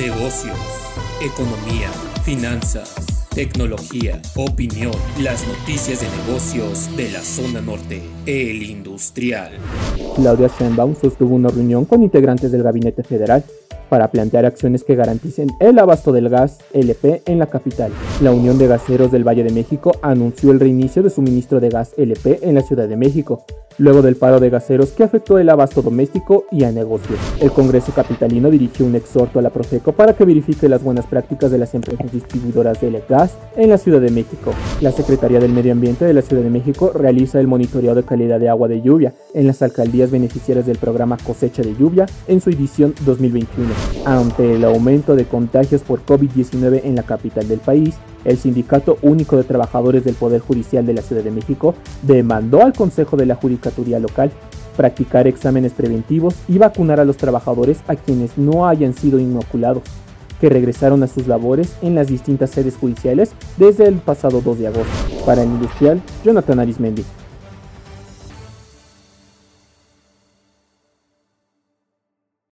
negocios, economía, finanzas, tecnología, opinión, las noticias de negocios de la zona norte, el industrial. Claudia Sheinbaum sostuvo una reunión con integrantes del gabinete federal para plantear acciones que garanticen el abasto del gas LP en la capital. La Unión de Gaseros del Valle de México anunció el reinicio de suministro de gas LP en la Ciudad de México, luego del paro de gaseros que afectó el abasto doméstico y a negocios. El Congreso Capitalino dirigió un exhorto a la Profeco para que verifique las buenas prácticas de las empresas distribuidoras del gas en la Ciudad de México. La Secretaría del Medio Ambiente de la Ciudad de México realiza el monitoreo de calidad de agua de lluvia en las alcaldías beneficiarias del programa Cosecha de Lluvia en su edición 2021. Ante el aumento de contagios por COVID-19 en la capital del país, el Sindicato Único de Trabajadores del Poder Judicial de la Ciudad de México demandó al Consejo de la Judicatura Local practicar exámenes preventivos y vacunar a los trabajadores a quienes no hayan sido inoculados, que regresaron a sus labores en las distintas sedes judiciales desde el pasado 2 de agosto. Para el industrial, Jonathan Arismendi.